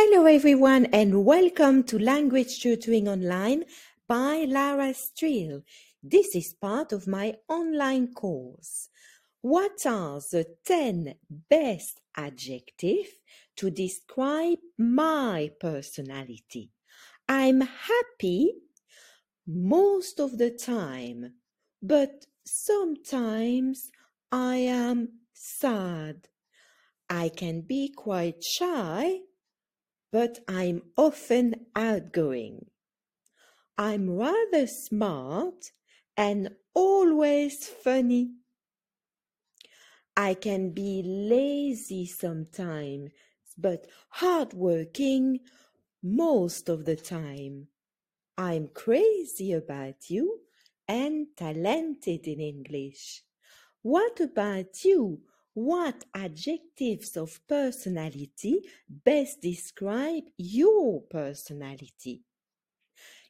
Hello everyone and welcome to Language Tutoring Online by Lara Strill. This is part of my online course. What are the 10 best adjectives to describe my personality? I'm happy most of the time, but sometimes I am sad. I can be quite shy but I'm often outgoing. I'm rather smart and always funny. I can be lazy sometimes, but hardworking most of the time. I'm crazy about you and talented in English. What about you? What adjectives of personality best describe your personality?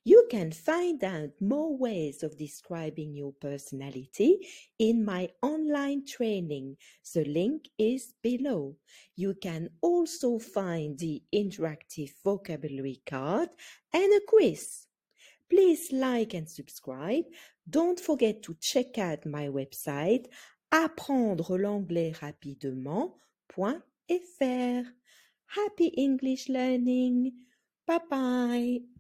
You can find out more ways of describing your personality in my online training. The link is below. You can also find the interactive vocabulary card and a quiz. Please like and subscribe. Don't forget to check out my website apprendre l'anglais rapidement.fr. Happy English learning. Bye bye.